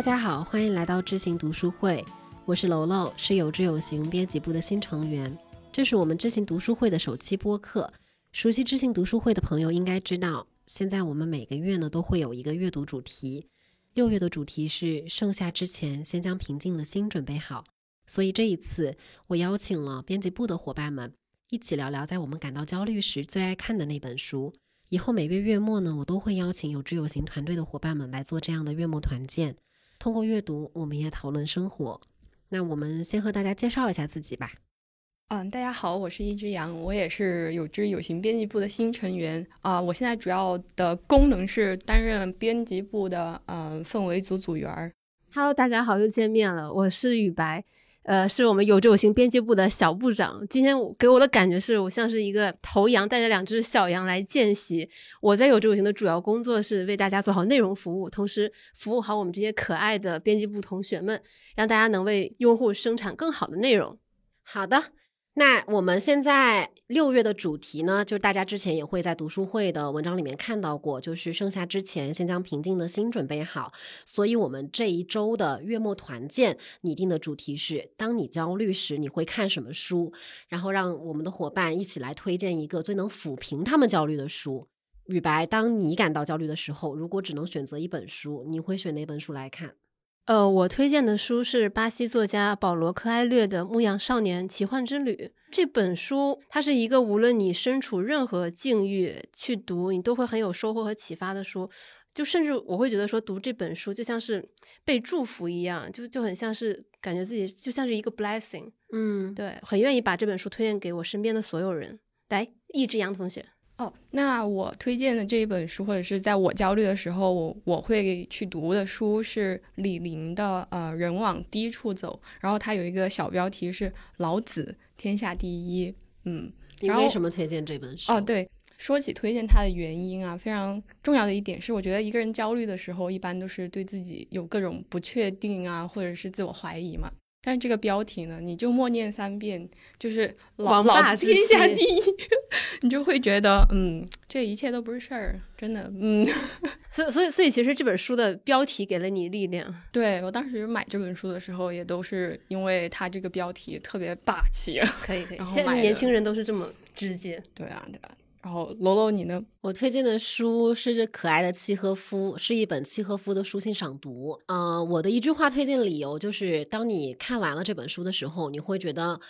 大家好，欢迎来到知行读书会，我是楼楼，是有知有行编辑部的新成员。这是我们知行读书会的首期播客。熟悉知行读书会的朋友应该知道，现在我们每个月呢都会有一个阅读主题。六月的主题是盛夏之前，先将平静的心准备好。所以这一次，我邀请了编辑部的伙伴们一起聊聊在我们感到焦虑时最爱看的那本书。以后每月月末呢，我都会邀请有知有行团队的伙伴们来做这样的月末团建。通过阅读，我们也讨论生活。那我们先和大家介绍一下自己吧。嗯，大家好，我是一只羊，我也是有知有行编辑部的新成员啊。我现在主要的功能是担任编辑部的嗯氛围组组员儿。Hello，大家好，又见面了，我是雨白。呃，是我们有志有行编辑部的小部长。今天给我的感觉是我像是一个头羊，带着两只小羊来见习。我在有志有行的主要工作是为大家做好内容服务，同时服务好我们这些可爱的编辑部同学们，让大家能为用户生产更好的内容。好的。那我们现在六月的主题呢，就是大家之前也会在读书会的文章里面看到过，就是盛夏之前先将平静的心准备好。所以，我们这一周的月末团建拟定的主题是：当你焦虑时，你会看什么书？然后让我们的伙伴一起来推荐一个最能抚平他们焦虑的书。雨白，当你感到焦虑的时候，如果只能选择一本书，你会选哪本书来看？呃，我推荐的书是巴西作家保罗·科埃略的《牧羊少年奇幻之旅》这本书，它是一个无论你身处任何境遇去读，你都会很有收获和启发的书。就甚至我会觉得说，读这本书就像是被祝福一样，就就很像是感觉自己就像是一个 blessing。嗯，对，很愿意把这本书推荐给我身边的所有人。来，一只羊同学。哦，那我推荐的这一本书，或者是在我焦虑的时候，我我会去读的书是李林的《呃人往低处走》，然后它有一个小标题是“老子天下第一”。嗯，你为什么推荐这本书？哦，对，说起推荐它的原因啊，非常重要的一点是，我觉得一个人焦虑的时候，一般都是对自己有各种不确定啊，或者是自我怀疑嘛。但是这个标题呢，你就默念三遍，就是“老老子天下第一”，你就会觉得，嗯，这一切都不是事儿，真的，嗯。所以，所以，所以，其实这本书的标题给了你力量。对我当时买这本书的时候，也都是因为它这个标题特别霸气。可以，可以。现在年轻人都是这么直接。对啊，对啊。然后，楼楼你呢？我推荐的书是这可爱的契诃夫，是一本契诃夫的书信赏读。嗯，我的一句话推荐理由就是：当你看完了这本书的时候，你会觉得，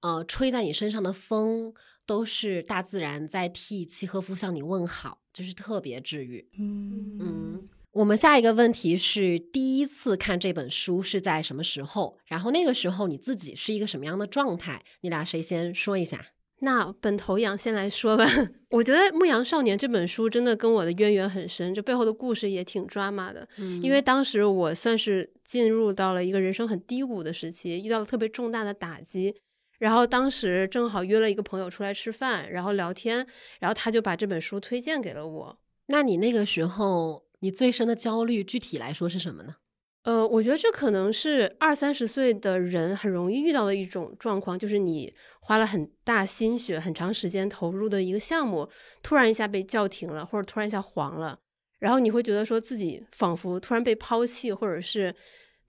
呃，吹在你身上的风都是大自然在替契诃夫向你问好，就是特别治愈。嗯嗯。我们下一个问题是：第一次看这本书是在什么时候？然后那个时候你自己是一个什么样的状态？你俩谁先说一下？那本头羊先来说吧。我觉得《牧羊少年》这本书真的跟我的渊源很深，这背后的故事也挺抓马的。嗯，因为当时我算是进入到了一个人生很低谷的时期，遇到了特别重大的打击。然后当时正好约了一个朋友出来吃饭，然后聊天，然后他就把这本书推荐给了我。那你那个时候你最深的焦虑，具体来说是什么呢？呃，我觉得这可能是二三十岁的人很容易遇到的一种状况，就是你花了很大心血、很长时间投入的一个项目，突然一下被叫停了，或者突然一下黄了，然后你会觉得说自己仿佛突然被抛弃，或者是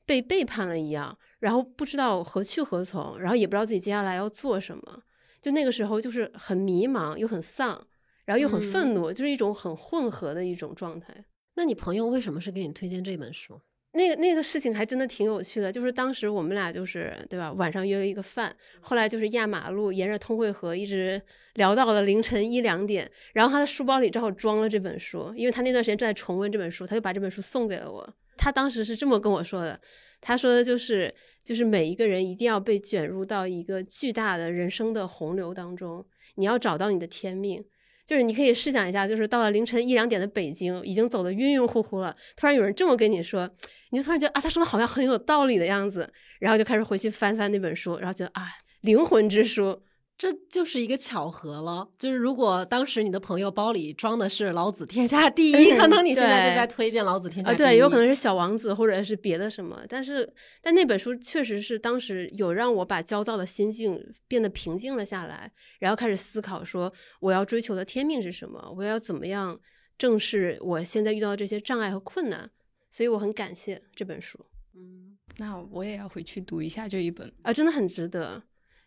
被背叛了一样，然后不知道何去何从，然后也不知道自己接下来要做什么，就那个时候就是很迷茫，又很丧，然后又很愤怒，就是一种很混合的一种状态。那你朋友为什么是给你推荐这本书？那个那个事情还真的挺有趣的，就是当时我们俩就是对吧，晚上约了一个饭，后来就是压马路，沿着通惠河一直聊到了凌晨一两点，然后他的书包里正好装了这本书，因为他那段时间正在重温这本书，他就把这本书送给了我。他当时是这么跟我说的，他说的就是就是每一个人一定要被卷入到一个巨大的人生的洪流当中，你要找到你的天命。就是你可以试想一下，就是到了凌晨一两点的北京，已经走得晕晕乎乎了，突然有人这么跟你说，你就突然觉得啊，他说的好像很有道理的样子，然后就开始回去翻翻那本书，然后觉得啊，灵魂之书。这就是一个巧合了，就是如果当时你的朋友包里装的是《老子天下第一》，可能你现在就在推荐《老子天下第一》。对，有可能是《小王子》或者是别的什么，但是但那本书确实是当时有让我把焦躁的心境变得平静了下来，然后开始思考说我要追求的天命是什么，我要怎么样正视我现在遇到的这些障碍和困难。所以我很感谢这本书。嗯，那我也要回去读一下这一本。啊，真的很值得。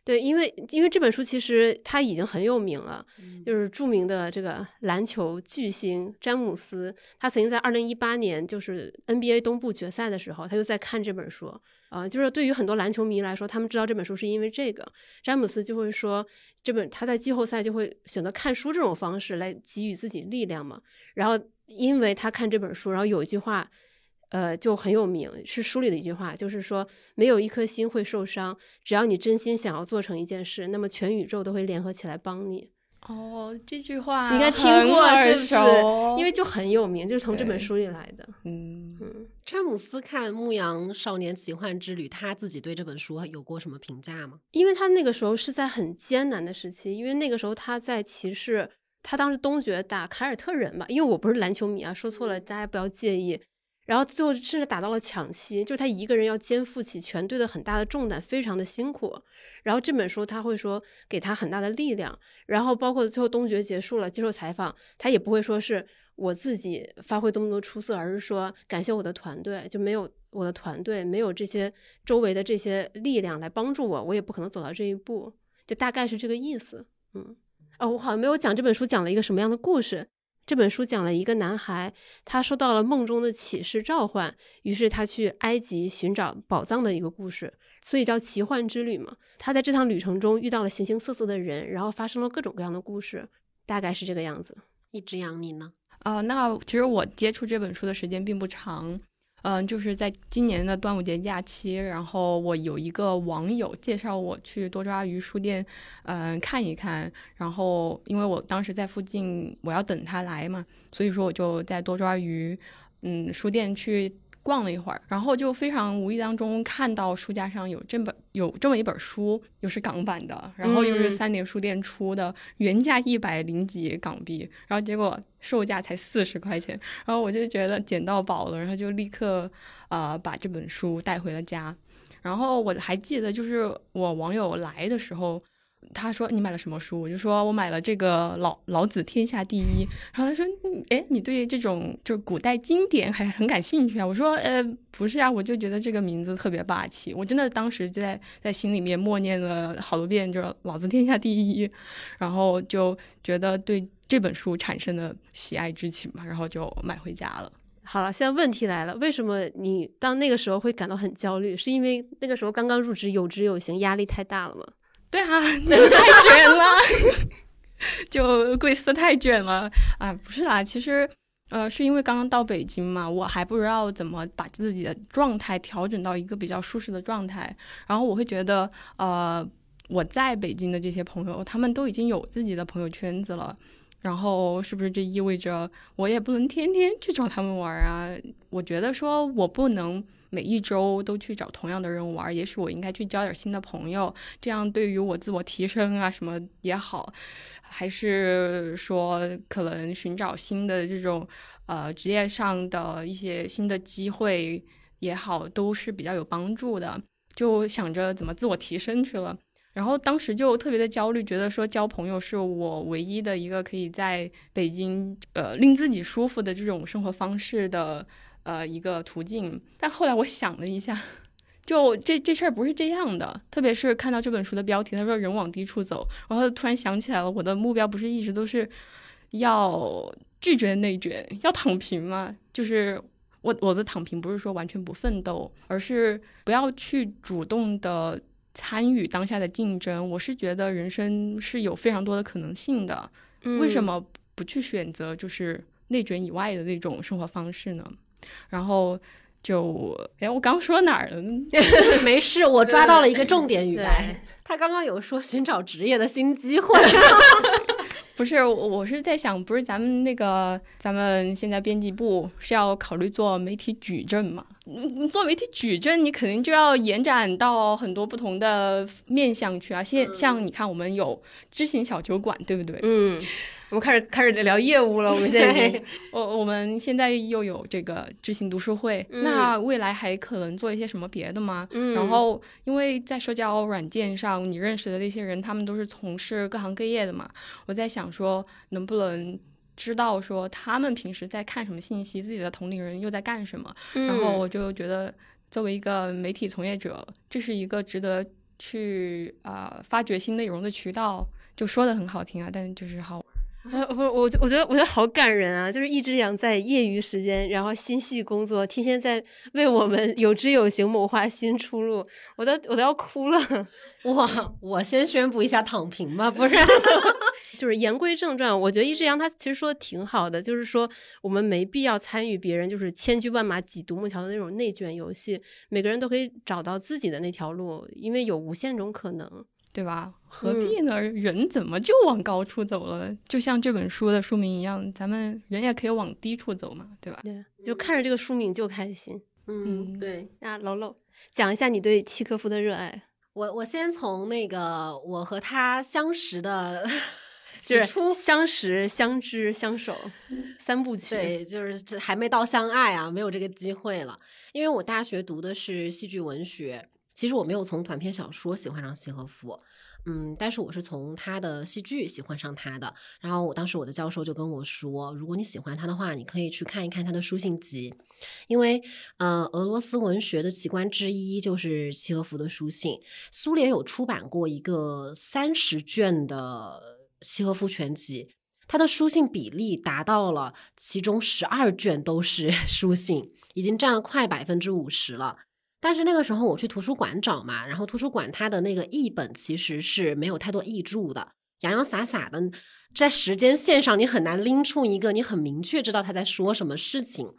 对，因为因为这本书其实他已经很有名了，就是著名的这个篮球巨星詹姆斯，他曾经在二零一八年就是 NBA 东部决赛的时候，他就在看这本书。啊、就是对于很多篮球迷来说，他们知道这本书是因为这个，詹姆斯就会说这本他在季后赛就会选择看书这种方式来给予自己力量嘛，然后因为他看这本书，然后有一句话。呃，就很有名，是书里的一句话，就是说，没有一颗心会受伤，只要你真心想要做成一件事，那么全宇宙都会联合起来帮你。哦，这句话你应该听过是不是？因为就很有名，就是从这本书里来的。嗯，嗯，詹姆斯看《牧羊少年奇幻之旅》，他自己对这本书有过什么评价吗？因为他那个时候是在很艰难的时期，因为那个时候他在骑士，他当时东决打凯尔特人吧，因为我不是篮球迷啊，说错了，大家不要介意。然后最后甚至打到了抢七，就是他一个人要肩负起全队的很大的重担，非常的辛苦。然后这本书他会说给他很大的力量，然后包括最后东决结束了接受采访，他也不会说是我自己发挥多么多出色，而是说感谢我的团队，就没有我的团队，没有这些周围的这些力量来帮助我，我也不可能走到这一步，就大概是这个意思。嗯，哦，我好像没有讲这本书讲了一个什么样的故事。这本书讲了一个男孩，他收到了梦中的启示召唤，于是他去埃及寻找宝藏的一个故事，所以叫奇幻之旅嘛。他在这趟旅程中遇到了形形色色的人，然后发生了各种各样的故事，大概是这个样子。一只羊，你呢？啊、那其实我接触这本书的时间并不长，嗯、就是在今年的端午节假期，然后我有一个网友介绍我去多抓鱼书店，嗯、看一看。然后因为我当时在附近，我要等他来嘛，所以说我就在多抓鱼，嗯，书店去逛了一会儿，然后就非常无意当中看到书架上有这本有这么一本书，又是港版的，然后又是嗯三联书店出的，原价一百零几港币，然后结果售价才四十块钱，然后我就觉得捡到宝了，然后就立刻呃把这本书带回了家。然后我还记得，就是我网友来的时候，他说你买了什么书？我就说我买了这个《老老子天下第一》。然后他说，嗯哎，你对这种就是古代经典还很感兴趣啊？我说，呃，不是啊，我就觉得这个名字特别霸气。我真的当时就在在心里面默念了好多遍，就是“老子天下第一”，然后就觉得对这本书产生了喜爱之情嘛，然后就买回家了。好了，现在问题来了，为什么你到那个时候会感到很焦虑？是因为那个时候刚刚入职，有职有形，压力太大了吗？对啊，那个太卷了，就贵司太卷了啊！不是啦，其实呃，是因为刚刚到北京嘛，我还不知道怎么把自己的状态调整到一个比较舒适的状态，然后我会觉得呃，我在北京的这些朋友，他们都已经有自己的朋友圈子了。然后是不是这意味着我也不能天天去找他们玩啊？我觉得说我不能每一周都去找同样的人玩，也许我应该去交点新的朋友，这样对于我自我提升啊什么也好，还是说可能寻找新的这种呃职业上的一些新的机会也好，都是比较有帮助的。就想着怎么自我提升去了。然后当时就特别的焦虑，觉得说交朋友是我唯一的一个可以在北京呃令自己舒服的这种生活方式的呃一个途径。但后来我想了一下，就这这事儿不是这样的。特别是看到这本书的标题，他说“人往低处走”，然后突然想起来了，我的目标不是一直都是要拒绝内卷，要躺平吗？就是我我的躺平不是说完全不奋斗，而是不要去主动的。参与当下的竞争，我是觉得人生是有非常多的可能性的。为什嗯？么不去选择就是内卷以外的那种生活方式呢？然后就，哎，我刚说哪儿了？没事，我抓到了一个重点语对白。他刚刚有说寻找职业的新机会，不是，我我是在想，不是咱们那个，咱们现在编辑部是要考虑做媒体矩阵嘛？做媒体矩阵，你肯定就要延展到很多不同的面向去啊。现像你看，我们有知行小酒馆，对不对？嗯，我们开始开始聊业务了，我们现在已经我我们现在又有这个知行读书会，嗯那未来还可能做一些什么别的吗？嗯，然后，因为在社交软件上，你认识的那些人，他们都是从事各行各业的嘛。我在想说，能不能知道说他们平时在看什么信息，自己的同龄人又在干什么。然后我就觉得，作为一个媒体从业者，这是一个值得去啊发掘新内容的渠道。就说的很好听啊，但就是好。啊，不，我我觉得我觉得好感人啊！就是一只羊在业余时间，然后心系工作，天天在为我们有知有行谋划新出路，我都我都要哭了。哇，我先宣布一下躺平吧，不然 就是言归正传。我觉得一只羊他其实说的挺好的，就是说我们没必要参与别人就是千军万马挤独木桥的那种内卷游戏，每个人都可以找到自己的那条路，因为有无限种可能。对吧？何必呢？人怎么就往高处走了？就像这本书的书名一样，咱们人也可以往低处走嘛，对吧？对，就看着这个书名就开心。嗯，对。那楼楼讲一下你对契诃夫的热爱。我我先从那个我和他相识的，就是相识、相知、相守三部曲。对，就是还没到相爱啊，没有这个机会了。因为我大学读的是戏剧文学。其实我没有从短篇小说喜欢上契诃夫，嗯，但是我是从他的戏剧喜欢上他的。然后我当时我的教授就跟我说，如果你喜欢他的话，你可以去看一看他的书信集，因为呃，俄罗斯文学的奇观之一就是契诃夫的书信。苏联有出版过一个三十卷的契诃夫全集，他的书信比例达到了其中十二卷都是 书信，已经占了快百分之五十了。但是那个时候我去图书馆找嘛，然后图书馆它的那个译本其实是没有太多译注的，洋洋洒洒的，在时间线上你很难拎出一个你很明确知道他在说什么事情，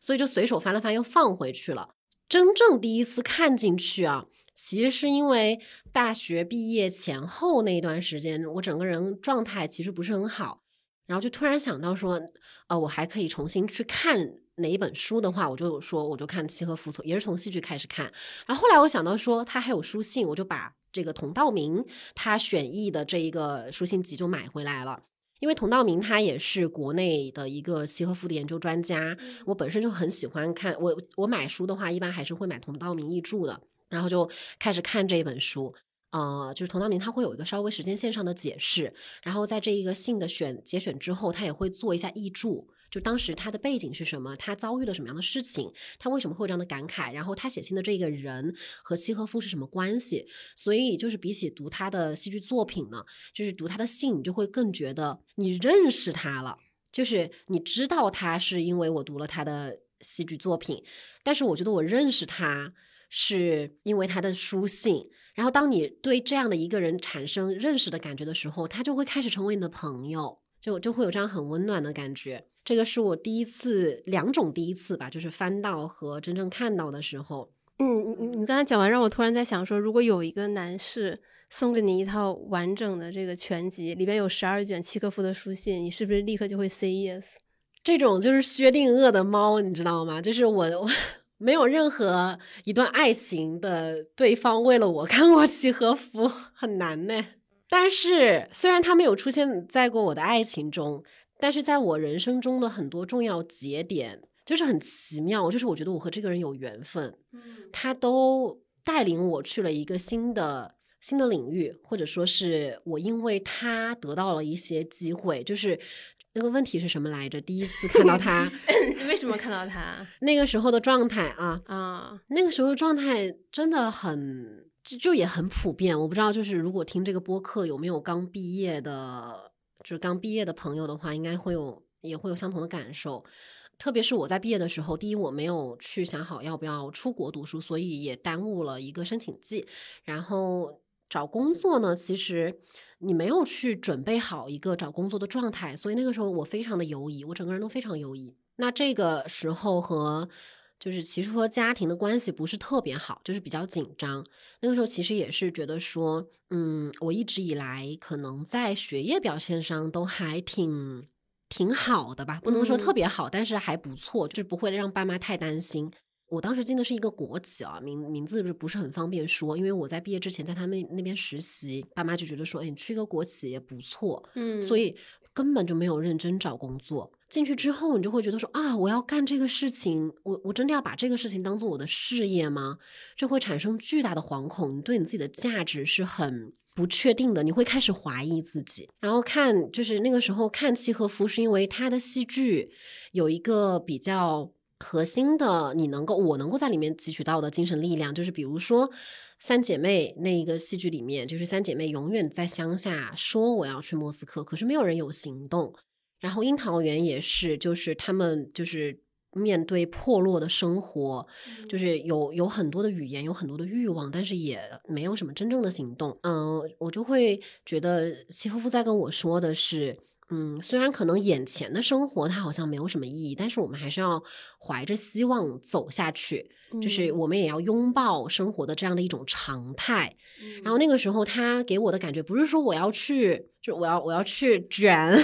所以就随手翻了翻又放回去了。真正第一次看进去啊，其实是因为大学毕业前后那一段时间，我整个人状态其实不是很好，然后就突然想到说，呃，我还可以重新去看。哪一本书的话，我就说我就看契诃夫，从也是从戏剧开始看。然后后来我想到说他还有书信，我就把这个童道明他选译的这一个书信集就买回来了。因为童道明他也是国内的一个契诃夫的研究专家，我本身就很喜欢看。我我买书的话，一般还是会买童道明译著的，然后就开始看这一本书。呃，就是童道明他会有一个稍微时间线上的解释，然后在这一个信的选节选之后，他也会做一下译注。就当时他的背景是什么？他遭遇了什么样的事情？他为什么会有这样的感慨？然后他写信的这个人和契诃夫是什么关系？所以就是比起读他的戏剧作品呢，就是读他的信，你就会更觉得你认识他了。就是你知道他是因为我读了他的戏剧作品，但是我觉得我认识他是因为他的书信。然后当你对这样的一个人产生认识的感觉的时候，他就会开始成为你的朋友，就就会有这样很温暖的感觉。这个是我第一次，两种第一次吧，就是翻到和真正看到的时候。嗯，你你刚才讲完，让我突然在想说，如果有一个男士送给你一套完整的这个全集，里边有十二卷契诃夫的书信，你是不是立刻就会 say yes？这种就是薛定谔的猫，你知道吗？就是我我没有任何一段爱情的对方为了我看过契诃夫，很难呢。但是虽然他没有出现在过我的爱情中。但是在我人生中的很多重要节点，就是很奇妙，就是我觉得我和这个人有缘分，嗯他都带领我去了一个新的新的领域，或者说是我因为他得到了一些机会。就是那个问题是什么来着？第一次看到他，为什么看到他？那个时候的状态啊啊，那个时候状态真的很就就也很普遍。我不知道，就是如果听这个播客有没有刚毕业的。就是刚毕业的朋友的话，应该会有也会有相同的感受。特别是我在毕业的时候，第一我没有去想好要不要出国读书，所以也耽误了一个申请季。然后找工作呢，其实你没有去准备好一个找工作的状态，所以那个时候我非常的犹疑，我整个人都非常犹疑。那这个时候和就是其实和家庭的关系不是特别好，就是比较紧张。那个时候其实也是觉得说，嗯，我一直以来可能在学业表现上都还挺挺好的吧，不能说特别好，但是还不错，就是不会让爸妈太担心。我当时进的是一个国企啊，名名字不是很方便说，因为我在毕业之前在他们那边实习，爸妈就觉得说，哎，你去一个国企也不错，嗯，所以根本就没有认真找工作。进去之后，你就会觉得说啊，我要干这个事情，我我真的要把这个事情当做我的事业吗？就会产生巨大的惶恐，你对你自己的价值是很不确定的，你会开始怀疑自己。然后看，就是那个时候看契诃夫，是因为他的戏剧有一个比较。核心的，你能够我能够在里面汲取到的精神力量，就是比如说三姐妹那一个戏剧里面，就是三姐妹永远在乡下说我要去莫斯科，可是没有人有行动。然后樱桃园也是，就是他们就是面对破落的生活，就是有有很多的语言，有很多的欲望，但是也没有什么真正的行动。嗯，我就会觉得契诃夫在跟我说的是。嗯，虽然可能眼前的生活它好像没有什么意义，但是我们还是要怀着希望走下去。就是我们也要拥抱生活的这样的一种常态。然后那个时候，他给我的感觉不是说我要去，就我要我要去卷，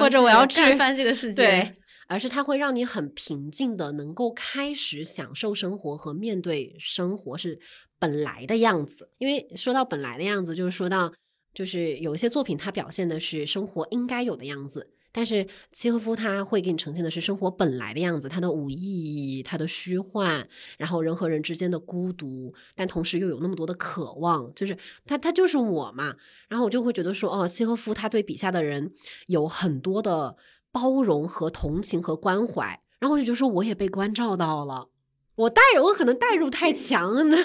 或者我要去干翻这个世界，对，而是他会让你很平静的能够开始享受生活和面对生活是本来的样子。因为说到本来的样子，就是说到。就是有一些作品，它表现的是生活应该有的样子，但是契诃夫他会给你呈现的是生活本来的样子，他的无意义，他的虚幻，然后人和人之间的孤独，但同时又有那么多的渴望，就是他他就是我嘛，然后我就会觉得说，哦，契诃夫他对笔下的人有很多的包容和同情和关怀，然后我就觉得说，我也被关照到了，我代我可能代入太强了。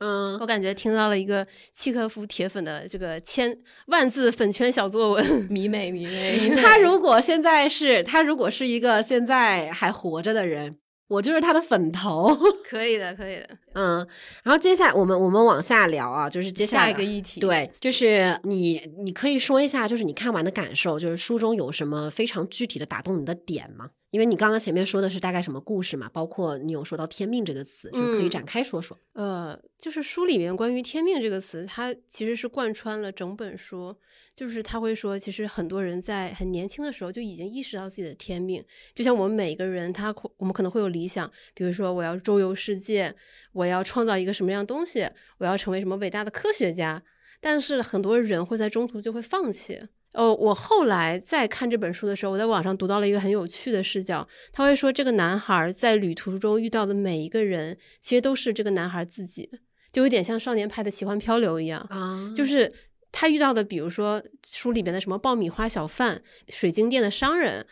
嗯，我感觉听到了一个契诃夫铁粉的这个千万字粉圈小作文，迷妹迷妹。他如果现在是他如果是一个现在还活着的人，我就是他的粉头。可以的，可以的。嗯，然后接下来我们我们往下聊啊，就是接下来一个议题。对，就是你你可以说一下，就是你看完的感受，就是书中有什么非常具体的打动你的点吗？因为你刚刚前面说的是大概什么故事嘛，包括你有说到“天命”这个词，就可以展开说说。呃，就是书里面关于“天命”这个词，它其实是贯穿了整本书。就是他会说，其实很多人在很年轻的时候就已经意识到自己的天命。就像我们每个人，他我们可能会有理想，比如说我要周游世界，我要创造一个什么样东西，我要成为什么伟大的科学家。但是很多人会在中途就会放弃。哦，我后来在看这本书的时候，我在网上读到了一个很有趣的视角。他会说，这个男孩在旅途中遇到的每一个人，其实都是这个男孩自己，就有点像少年派的奇幻漂流一样啊。就是他遇到的，比如说书里边的什么爆米花小贩、水晶店的商人，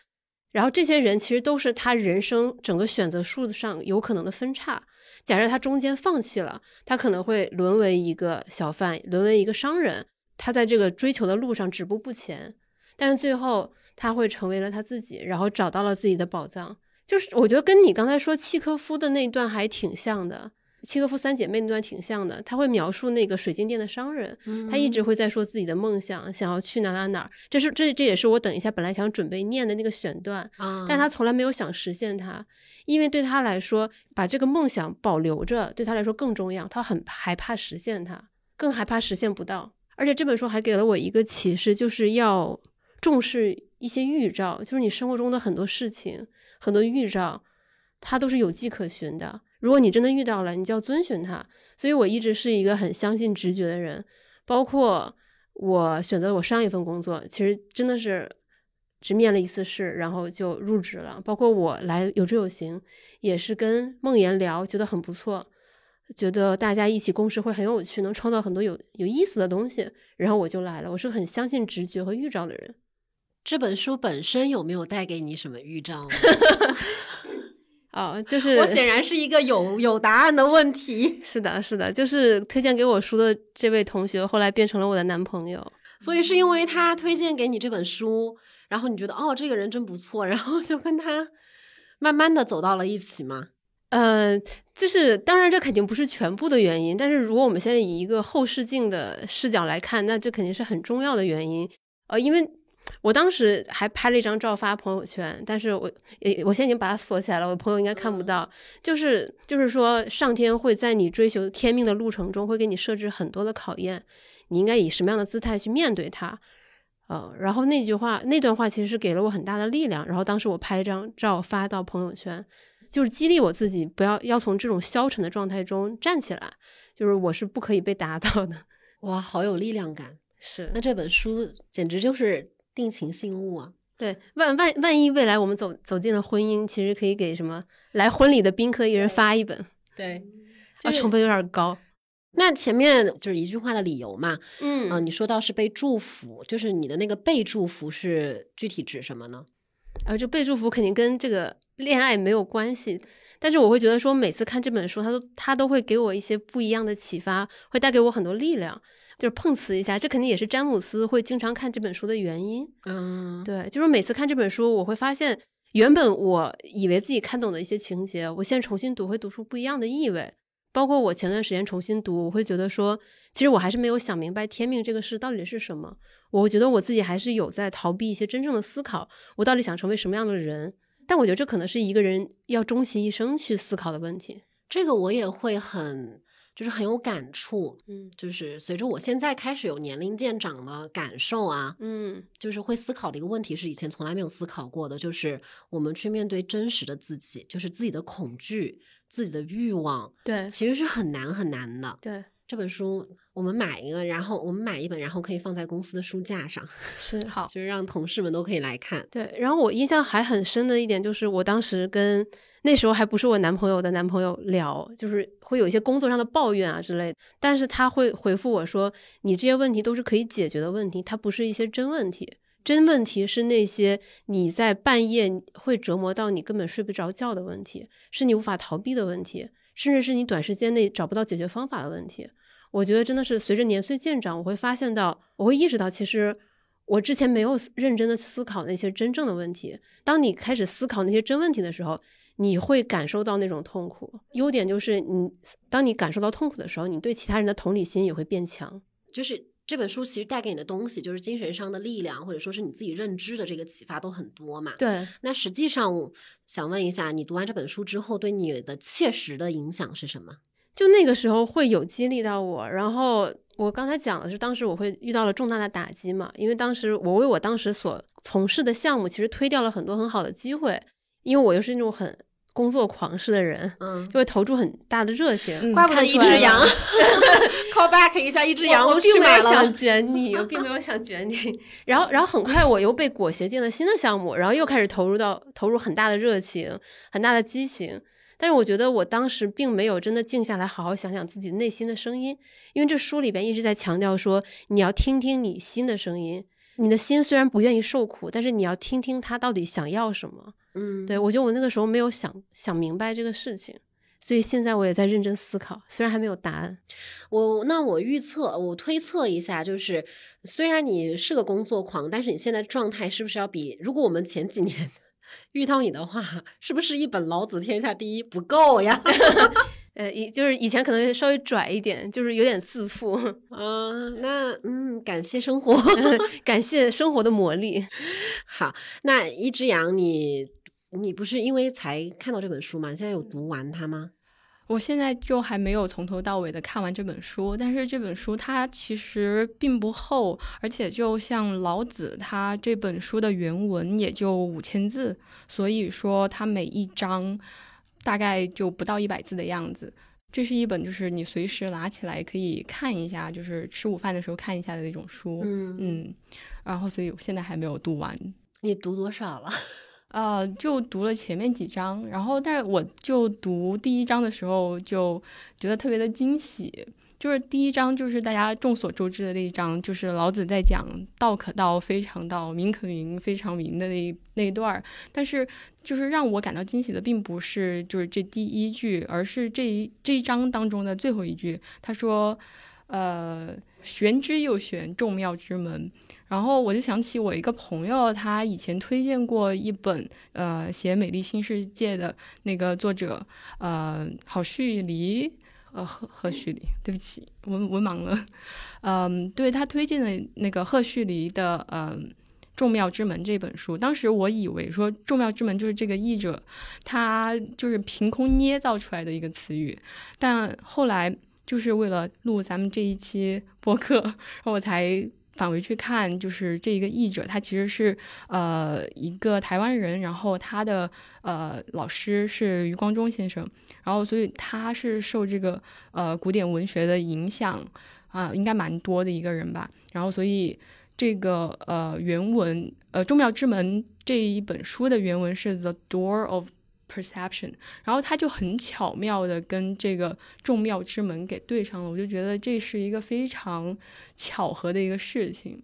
然后这些人其实都是他人生整个选择树上有可能的分叉。假设他中间放弃了，他可能会沦为一个小贩，沦为一个商人。他在这个追求的路上止步不前，但是最后他会成为了他自己，然后找到了自己的宝藏。就是我觉得跟你刚才说契诃夫的那一段还挺像的，契诃夫三姐妹那段挺像的。他会描述那个水晶店的商人，他一直会在说自己的梦想，想要去哪哪哪儿。这是这这也是我等一下本来想准备念的那个选段，但是他从来没有想实现它，因为对他来说，把这个梦想保留着对他来说更重要。他很害怕实现它，更害怕实现不到。而且这本书还给了我一个启示，就是要重视一些预兆，就是你生活中的很多事情、很多预兆，它都是有迹可循的。如果你真的遇到了，你就要遵循它。所以我一直是一个很相信直觉的人，包括我选择我上一份工作，其实真的是只面了一次试，然后就入职了。包括我来有知有行，也是跟梦妍聊，觉得很不错。觉得大家一起共事会很有趣，能创造很多有有意思的东西，然后我就来了。我是很相信直觉和预兆的人。这本书本身有没有带给你什么预兆？哦，就是我显然是一个有有答案的问题。是的，是的，就是推荐给我书的这位同学，后来变成了我的男朋友。所以是因为他推荐给你这本书，然后你觉得哦，这个人真不错，然后就跟他慢慢的走到了一起吗？呃，就是当然，这肯定不是全部的原因。但是如果我们现在以一个后视镜的视角来看，那这肯定是很重要的原因。呃，因为我当时还拍了一张照发朋友圈，但是我我现在已经把它锁起来了，我朋友应该看不到。就是就是说，上天会在你追求天命的路程中，会给你设置很多的考验，你应该以什么样的姿态去面对它？呃，然后那句话那段话其实是给了我很大的力量。然后当时我拍一张照发到朋友圈。就是激励我自己，不要要从这种消沉的状态中站起来，就是我是不可以被打倒的。哇，好有力量感！是，那这本书简直就是定情信物啊！对，万万万一未来我们走走进了婚姻，其实可以给什么来婚礼的宾客一人发一本。对，啊，成本有点高。那前面就是一句话的理由嘛，嗯啊，你说到是被祝福，就是你的那个被祝福是具体指什么呢？啊，这被祝福肯定跟这个恋爱没有关系，但是我会觉得说，每次看这本书，他都他都会给我一些不一样的启发，会带给我很多力量。就是碰瓷一下，这肯定也是詹姆斯会经常看这本书的原因。嗯，对，就是每次看这本书，我会发现原本我以为自己看懂的一些情节，我现在重新读会读出不一样的意味。包括我前段时间重新读，我会觉得说，其实我还是没有想明白天命这个事到底是什么。我觉得我自己还是有在逃避一些真正的思考，我到底想成为什么样的人？但我觉得这可能是一个人要终其一生去思考的问题。这个我也会很。就是很有感触，嗯，就是随着我现在开始有年龄渐长的感受啊，嗯，就是会思考的一个问题是以前从来没有思考过的，就是我们去面对真实的自己，就是自己的恐惧、自己的欲望，对，其实是很难很难的。对，这本书我们买一个，然后我们买一本，然后可以放在公司的书架上，是好，就是让同事们都可以来看。对，然后我印象还很深的一点就是，我当时跟。那时候还不是我男朋友的男朋友聊，就是会有一些工作上的抱怨啊之类的，但是他会回复我说：“你这些问题都是可以解决的问题，它不是一些真问题，真问题是那些你在半夜会折磨到你根本睡不着觉的问题，是你无法逃避的问题，甚至是你短时间内找不到解决方法的问题。”我觉得真的是随着年岁渐长，我会发现到，我会意识到，其实我之前没有认真的思考那些真正的问题。当你开始思考那些真问题的时候，你会感受到那种痛苦，优点就是你，当你感受到痛苦的时候，你对其他人的同理心也会变强。就是这本书其实带给你的东西，就是精神上的力量，或者说是你自己认知的这个启发都很多嘛。对。那实际上，想问一下，你读完这本书之后，对你的切实的影响是什么？就那个时候会有激励到我，然后我刚才讲的是，当时我会遇到了重大的打击嘛，因为当时我为我当时所从事的项目，其实推掉了很多很好的机会，因为我又是那种很。工作狂似的人，嗯，就会投注很大的热情。怪不得一只羊，call back 一下一只羊，我并没有想卷你，我并没有想卷你。然后，然后很快我又被裹挟进了新的项目，然后又开始投入到投入很大的热情、很大的激情。但是我觉得我当时并没有真的静下来好好想想自己内心的声音，因为这书里边一直在强调说，你要听听你心的声音。你的心虽然不愿意受苦，但是你要听听他到底想要什么。嗯，对我觉得我那个时候没有想想明白这个事情，所以现在我也在认真思考，虽然还没有答案。我那我预测，我推测一下，就是虽然你是个工作狂，但是你现在状态是不是要比如果我们前几年 遇到你的话，是不是一本《老子天下第一》不够呀？呃，以就是以前可能稍微拽一点，就是有点自负。嗯，那嗯，感谢生活，感谢生活的魔力。好，那一只羊，你你不是因为才看到这本书吗？现在有读完它吗？我现在就还没有从头到尾的看完这本书，但是这本书它其实并不厚，而且就像老子他这本书的原文也就五千字，所以说它每一章。大概就不到一百字的样子，这是一本就是你随时拿起来可以看一下，就是吃午饭的时候看一下的那种书。嗯嗯，然后所以我现在还没有读完。你读多少了？呃，就读了前面几章，然后但是我就读第一章的时候就觉得特别的惊喜。就是第一章，就是大家众所周知的那一章，就是老子在讲“道可道，非常道；名可名，非常名”的那一那一段儿。但是，就是让我感到惊喜的，并不是就是这第一句，而是这一这一章当中的最后一句。他说：“呃，玄之又玄，众妙之门。”然后我就想起我一个朋友，他以前推荐过一本呃写《美丽新世界》的那个作者，呃，郝旭黎。呃，贺贺旭黎，对不起，文文盲了。嗯，对他推荐的那个贺胥黎的《嗯众妙之门》这本书，当时我以为说“众妙之门”就是这个译者他就是凭空捏造出来的一个词语，但后来就是为了录咱们这一期播客，然后我才返回去看，就是这一个译者，他其实是呃一个台湾人，然后他的呃老师是余光中先生，然后所以他是受这个呃古典文学的影响啊、应该蛮多的一个人吧。然后所以这个呃原文呃《众妙之门》这一本书的原文是 The Door of Perception，然后他就很巧妙的跟这个众妙之门给对上了，我就觉得这是一个非常巧合的一个事情。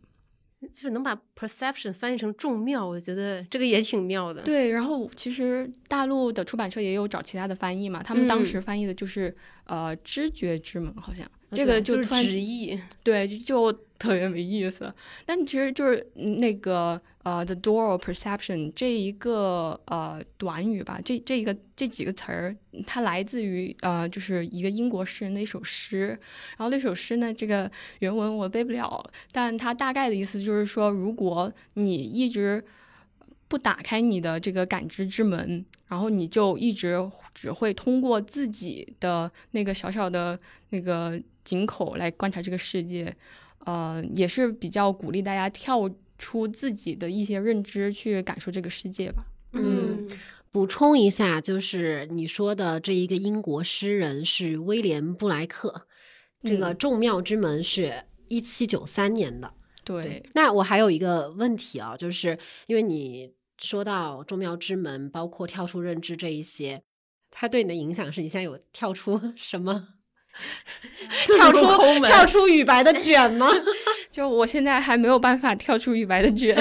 就是能把 perception 翻译成众妙，我觉得这个也挺妙的。对，然后其实大陆的出版社也有找其他的翻译嘛，他们当嗯时翻译的就是、呃知觉之门，好像啊，这个就是直译。对，就就特别没意思。但其实就是那个呃，the door of perception 这一个呃短语吧，这这一个这几个词儿，它来自于呃就是一个英国诗人的一首诗。然后那首诗呢，这个原文我背不了，但它大概的意思就是说，如果你一直不打开你的这个感知之门，然后你就一直只会通过自己的那个小小的那个井口来观察这个世界，呃，也是比较鼓励大家跳出自己的一些认知去感受这个世界吧。嗯，补充一下，就是你说的这一个英国诗人是威廉布莱克，这个嗯众妙之门是一七九三年的。对，那我还有一个问题啊，就是因为你说到众妙之门，包括跳出认知这一些，它对你的影响是你现在有跳出 什么？就是跳出 跳出雨白的卷吗？就我现在还没有办法跳出雨白的卷。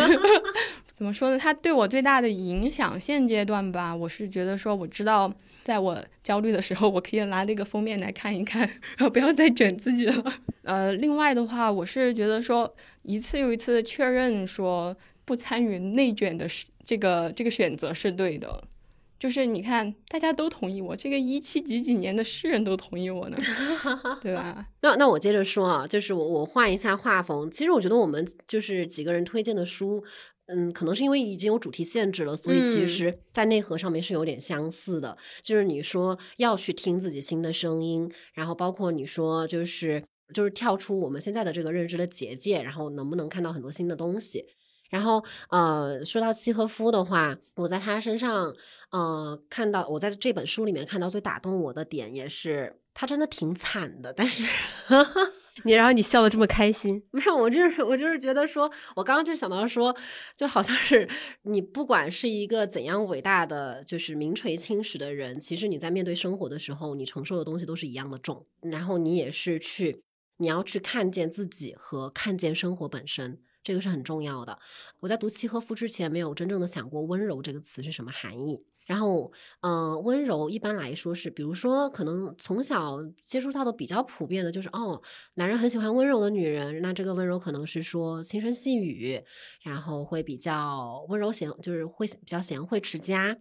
怎么说呢？它对我最大的影响，现阶段吧，我是觉得说，我知道，在我焦虑的时候，我可以拿那个封面来看一看，然后不要再卷自己了。呃，另外的话，我是觉得说，一次又一次的确认说，不参与内卷的是这个这个选择是对的。就是你看，大家都同意我，这个一七几几年的诗人都同意我呢，对吧？那那我接着说啊，就是我我换一下画风。其实我觉得我们就是几个人推荐的书，嗯，可能是因为已经有主题限制了，所以其嗯实在内核上面是有点相似的。就是你说要去听自己新的声音，然后包括你说就是就是跳出我们现在的这个认知的结界，然后能不能看到很多新的东西。然后，呃，说到契诃夫的话，我在他身上，呃，看到我在这本书里面看到最打动我的点，也是他真的挺惨的，但是 你然后你笑得这么开心，没有，我就是我就是觉得说，我刚刚就想到说，就好像是你不管是一个怎样伟大的，就是名垂青史的人，其实你在面对生活的时候，你承受的东西都是一样的重，然后你也是去，你要去看见自己和看见生活本身。这个是很重要的。我在读契诃夫之前，没有真正的想过“温柔”这个词是什么含义。然后，嗯、温柔一般来说是，比如说，可能从小接触到的比较普遍的就是，哦，男人很喜欢温柔的女人，那这个温柔可能是说轻声细语，然后会比较温柔贤，就是会比较贤惠持家。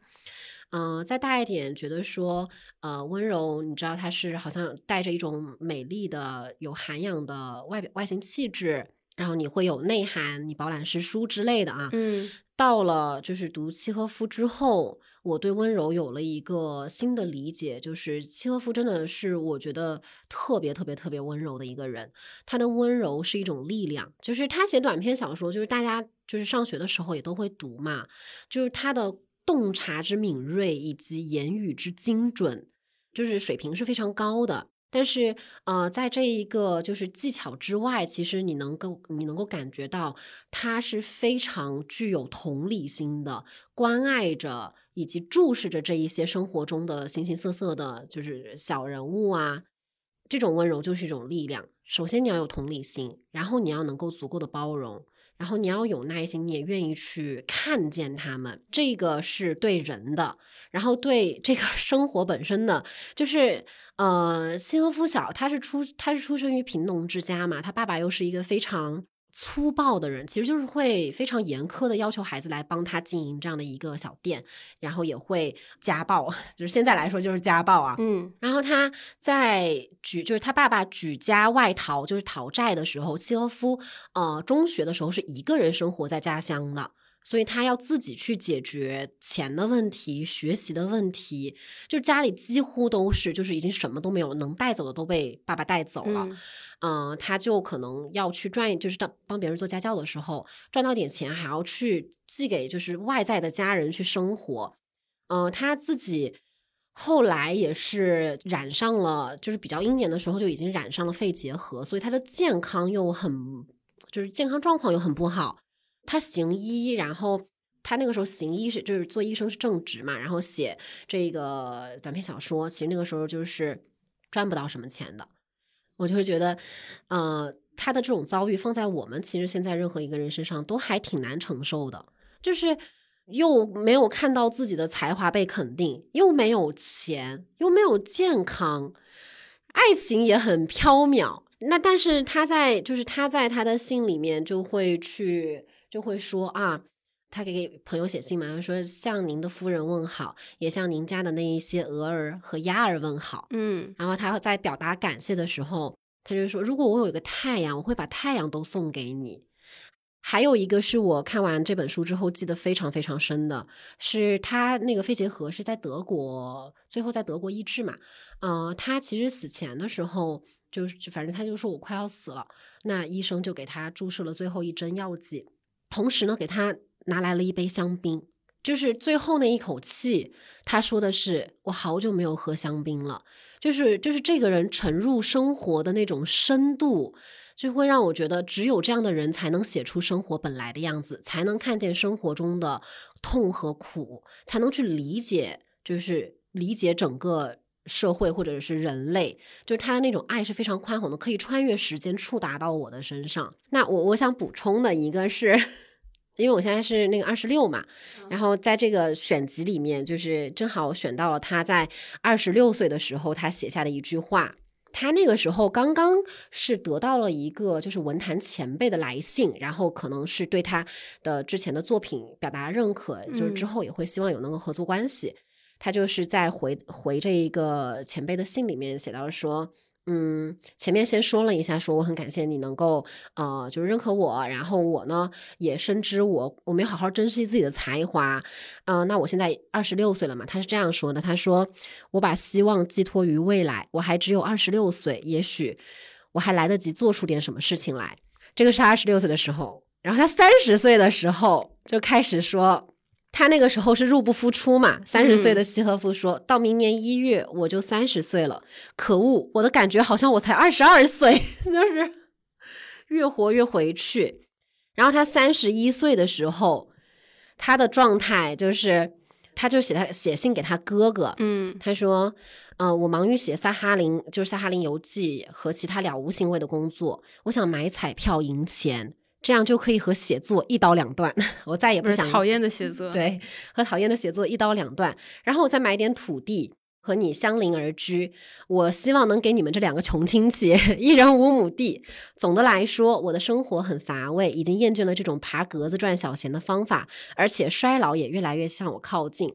嗯、再大一点，觉得说，呃，温柔，你知道，它是好像带着一种美丽的、有涵养的外表外形气质。然后你会有内涵，你饱览诗书之类的啊。嗯，到了就是读契诃夫之后，我对温柔有了一个新的理解，就是契诃夫真的是我觉得特别特别特别温柔的一个人。他的温柔是一种力量，就是他写短篇小说，就是大家就是上学的时候也都会读嘛，就是他的洞察之敏锐以及言语之精准，就是水平是非常高的。但是，呃，在这一个就是技巧之外，其实你能够你能够感觉到他是非常具有同理心的，关爱着以及注视着这一些生活中的形形色色的，就是小人物啊。这种温柔就是一种力量。首先你要有同理心，然后你要能够足够的包容，然后你要有耐心，你也愿意去看见他们。这个是对人的。然后对这个生活本身的，就是呃，契诃夫小他是出他是出生于贫农之家嘛，他爸爸又是一个非常粗暴的人，其实就是会非常严苛的要求孩子来帮他经营这样的一个小店，然后也会家暴，就是现在来说就是家暴啊。嗯，然后他在举就是他爸爸举家外逃，就是讨债的时候，契诃夫呃中学的时候是一个人生活在家乡的。所以他要自己去解决钱的问题、学习的问题。就家里几乎都是，就是已经什么都没有，能带走的都被爸爸带走了。嗯，他就可能要去赚，就是当帮别人做家教的时候赚到点钱，还要去寄给就是外在的家人去生活。嗯，他自己后来也是染上了，就是比较英年的时候就已经染上了肺结核，所以他的健康又很，就是健康状况又很不好。他行医，然后他那个时候行医是就是做医生是正职嘛，然后写这个短篇小说，其实那个时候就是赚不到什么钱的。我就会觉得，呃，他的这种遭遇放在我们其实现在任何一个人身上都还挺难承受的，就是又没有看到自己的才华被肯定，又没有钱，又没有健康，爱情也很飘渺。那但是他在就是他在他的信里面就会去就会说啊。他给给朋友写信嘛，说向您的夫人问好，也向您家的那一些鹅儿和鸭儿问好。嗯，然后他在表达感谢的时候，他就说：“如果我有一个太阳，我会把太阳都送给你。”还有一个是我看完这本书之后记得非常非常深的，是他那个肺结核是在德国，最后在德国医治嘛。嗯，他其实死前的时候，就是反正他就说我快要死了，那医生就给他注射了最后一针药剂，同时呢给他。拿来了一杯香槟，就是最后那一口气，他说的是：“我好久没有喝香槟了。”就是就是这个人沉入生活的那种深度，就会让我觉得，只有这样的人才能写出生活本来的样子，才能看见生活中的痛和苦，才能去理解，就是理解整个社会或者是人类。就是他的那种爱是非常宽宏的，可以穿越时间触达到我的身上。那我我想补充的一个是。因为我现在是那个二十六嘛，然后在这个选集里面，就是正好选到了他在二十六岁的时候他写下的一句话。他那个时候刚刚是得到了一个就是文坛前辈的来信，然后可能是对他的之前的作品表达认可，就是之后也会希望有那个合作关系。他就是在回回这一个前辈的信里面写到说。嗯，前面先说了一下，说我很感谢你能够呃，就是认可我，然后我呢也深知我我没有好好珍惜自己的才华，嗯，那我现在二十六岁了嘛，他是这样说的，他说我把希望寄托于未来，我还只有二十六岁，也许我还来得及做出点什么事情来，这个是二十六岁的时候，然后他三十岁的时候就开始说。他那个时候是入不敷出嘛，三十岁的西诃夫说到明年一月我就三十岁了，可恶，我的感觉好像我才二十二岁，就是越活越回去。然后他三十一岁的时候，他的状态就是，他就写他写信给他哥哥，嗯，他说，嗯，我忙于写萨哈林，就是萨哈林游记和其他了无兴味的工作，我想买彩票赢钱。这样就可以和写作一刀两断，我再也不想讨厌的写作，对，和讨厌的写作一刀两断。然后我再买点土地和你相邻而居。我希望能给你们这两个穷亲戚 一人五亩地。总的来说，我的生活很乏味，已经厌倦了这种爬格子赚小钱的方法，而且衰老也越来越向我靠近。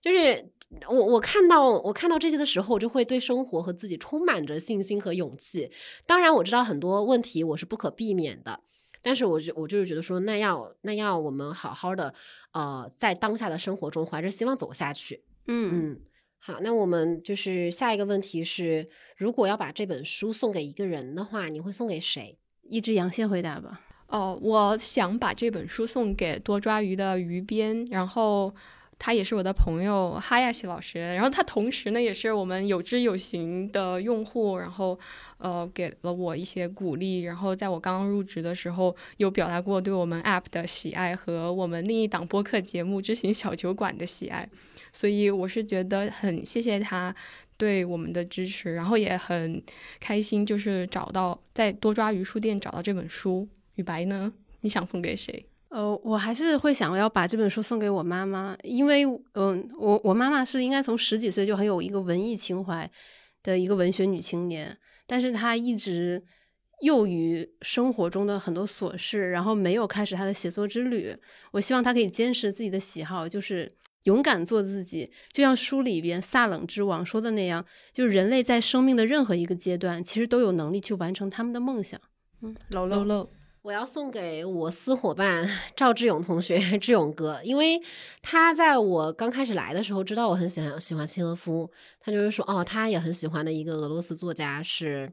就是我我看到我看到这些的时候，我就会对生活和自己充满着信心和勇气。当然，我知道很多问题我是不可避免的。但是我就我就是觉得说，那要那要我们好好的，呃，在当下的生活中怀着希望走下去。嗯嗯，好，那我们就是下一个问题是，如果要把这本书送给一个人的话，你会送给谁？一只羊先回答吧。哦，我想把这本书送给多抓鱼的鱼编，然后。他也是我的朋友哈亚西老师，然后他同时呢也是我们有知有行的用户，然后呃给了我一些鼓励，然后在我刚刚入职的时候有表达过对我们 App 的喜爱和我们另一档播客节目知行小酒馆的喜爱，所以我是觉得很谢谢他对我们的支持，然后也很开心就是找到在多抓鱼书店找到这本书。雨白呢，你想送给谁？呃，我还是会想要把这本书送给我妈妈，因为，嗯，我我妈妈是应该从十几岁就很有一个文艺情怀的一个文学女青年，但是她一直囿于生活中的很多琐事，然后没有开始她的写作之旅。我希望她可以坚持自己的喜好，就是勇敢做自己，就像书里边萨冷之王说的那样，就是人类在生命的任何一个阶段，其实都有能力去完成他们的梦想。嗯，楼楼。我要送给我私伙伴 赵志勇同学，志勇哥，因为他在我刚开始来的时候知道我很喜欢喜欢契诃夫，他就是说哦，他也很喜欢的一个俄罗斯作家是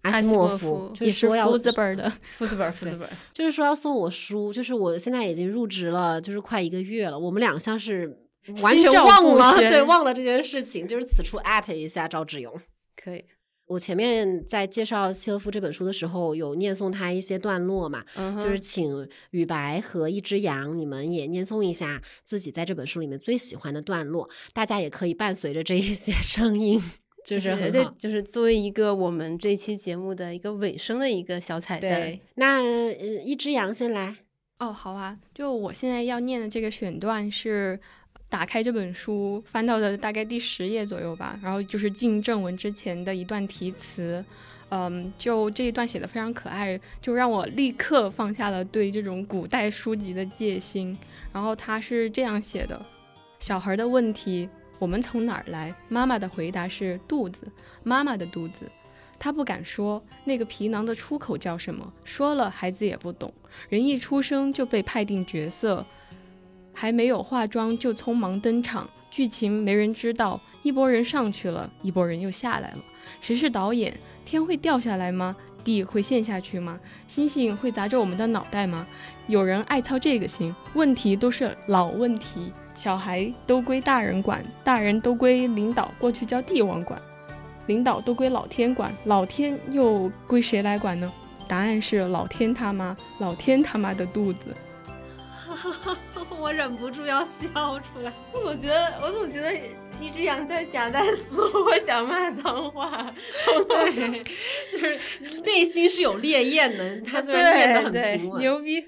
阿西莫夫，就是说要福字本的福字本，福字本，就是说要送我书，就是我现在已经入职了，就是快一个月了，我们俩像是完全忘了，对，忘了这件事情，就是此处艾特一下赵志勇，可以。我前面在介绍契诃夫这本书的时候，有念诵他一些段落嘛，就是请雨白和一只羊，你们也念诵一下自己在这本书里面最喜欢的段落，大家也可以伴随着这一些声音，就是很好，就是作为一个我们这期节目的一个尾声的一个小彩蛋。那一只羊先来哦，好啊，就我现在要念的这个选段是。打开这本书，翻到的大概第十页左右吧，然后就是进正文之前的一段题词，嗯，就这一段写的非常可爱，就让我立刻放下了对这种古代书籍的戒心。然后他是这样写的：小孩的问题，我们从哪儿来？妈妈的回答是肚子，妈妈的肚子。他不敢说那个皮囊的出口叫什么，说了孩子也不懂。人一出生就被派定角色。还没有化妆就匆忙登场，剧情没人知道。一拨人上去了，一拨人又下来了。谁是导演？天会掉下来吗？地会陷下去吗？星星会砸着我们的脑袋吗？有人爱操这个心？问题都是老问题。小孩都归大人管，大人都归领导，过去叫帝王管。领导都归老天管，老天又归谁来管呢？答案是老天他妈，老天他妈的肚子。我忍不住要笑出来。我觉得，我总觉得一只羊在夹带私货，我想骂脏话。对，就是内心是有烈焰的。他虽然念得很平稳，牛逼。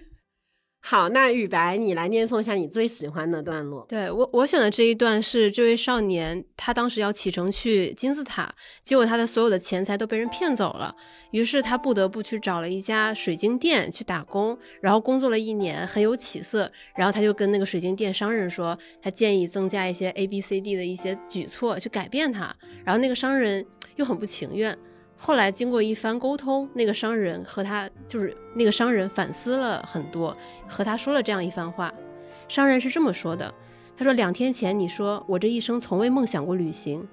好，那雨白，你来念诵一下你最喜欢的段落。对我，我选的这一段是这位少年，他当时要启程去金字塔，结果他的所有的钱财都被人骗走了，于是他不得不去找了一家水晶店去打工，然后工作了一年，很有起色，然后他就跟那个水晶店商人说，他建议增加一些 A B C D 的一些举措去改变他，然后那个商人又很不情愿。后来经过一番沟通，那个商人和他就是那个商人反思了很多，和他说了这样一番话。商人是这么说的：“他说两天前你说我这一生从未梦想过旅行。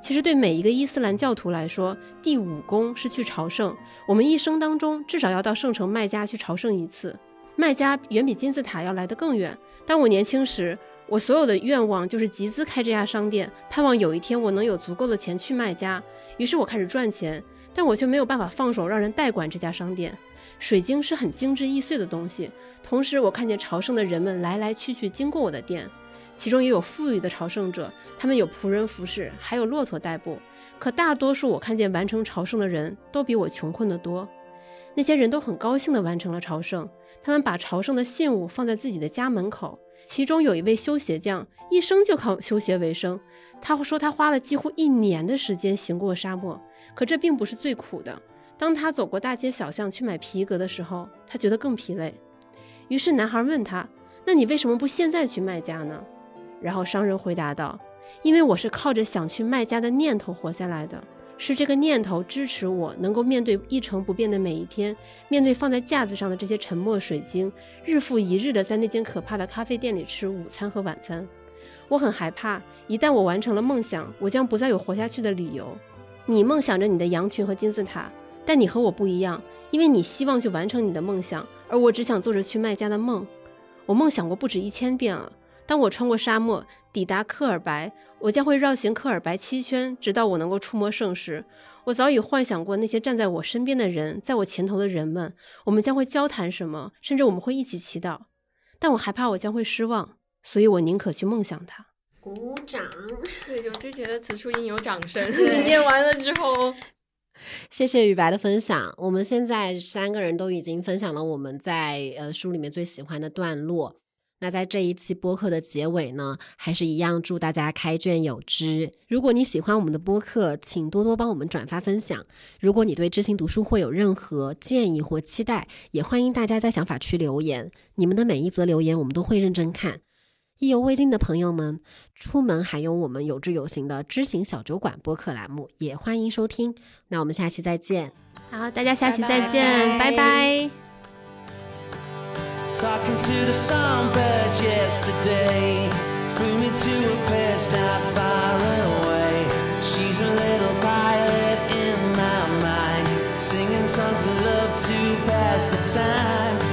其实对每一个伊斯兰教徒来说，第五功是去朝圣。我们一生当中至少要到圣城麦加去朝圣一次。麦加远比金字塔要来得更远。当我年轻时，我所有的愿望就是集资开这家商店，盼望有一天我能有足够的钱去麦加。于是我开始赚钱。”但我却没有办法放手让人代管这家商店。水晶是很精致易碎的东西，同时我看见朝圣的人们来来去去经过我的店，其中也有富裕的朝圣者，他们有仆人服侍，还有骆驼代步。可大多数我看见完成朝圣的人都比我穷困得多。那些人都很高兴地完成了朝圣，他们把朝圣的信物放在自己的家门口。其中有一位修鞋匠，一生就靠修鞋为生。他说他花了几乎一年的时间行过沙漠。可这并不是最苦的。当他走过大街小巷去买皮革的时候，他觉得更疲累。于是男孩问他：“那你为什么不现在去卖家呢？”然后商人回答道：“因为我是靠着想去卖家的念头活下来的，是这个念头支持我能够面对一成不变的每一天，面对放在架子上的这些沉默水晶，日复一日的在那间可怕的咖啡店里吃午餐和晚餐。我很害怕，一旦我完成了梦想，我将不再有活下去的理由。”你梦想着你的羊群和金字塔，但你和我不一样，因为你希望去完成你的梦想，而我只想做着去卖家的梦。我梦想过不止一千遍了。当我穿过沙漠抵达克尔白，我将会绕行科尔白七圈，直到我能够触摸圣石。我早已幻想过那些站在我身边的人，在我前头的人们，我们将会交谈什么，甚至我们会一起祈祷。但我害怕我将会失望，所以我宁可去梦想它。鼓掌，对，我就觉得此处应有掌声。念完了之后，谢谢雨白的分享。我们现在三个人都已经分享了我们在呃书里面最喜欢的段落。那在这一期播客的结尾呢，还是一样祝大家开卷有知。如果你喜欢我们的播客，请多多帮我们转发分享。如果你对知行读书会有任何建议或期待，也欢迎大家在想法区留言。你们的每一则留言，我们都会认真看。意犹未尽的朋友们，出门还有我们有志有行的知行小酒馆播客栏目，也欢迎收听。那我们下期再见。好，大家下期再见，拜拜。Talking to the songbird yesterday. Flew me to a place not far away. She's a little pilot in my mind. Singing songs of love to pass the time.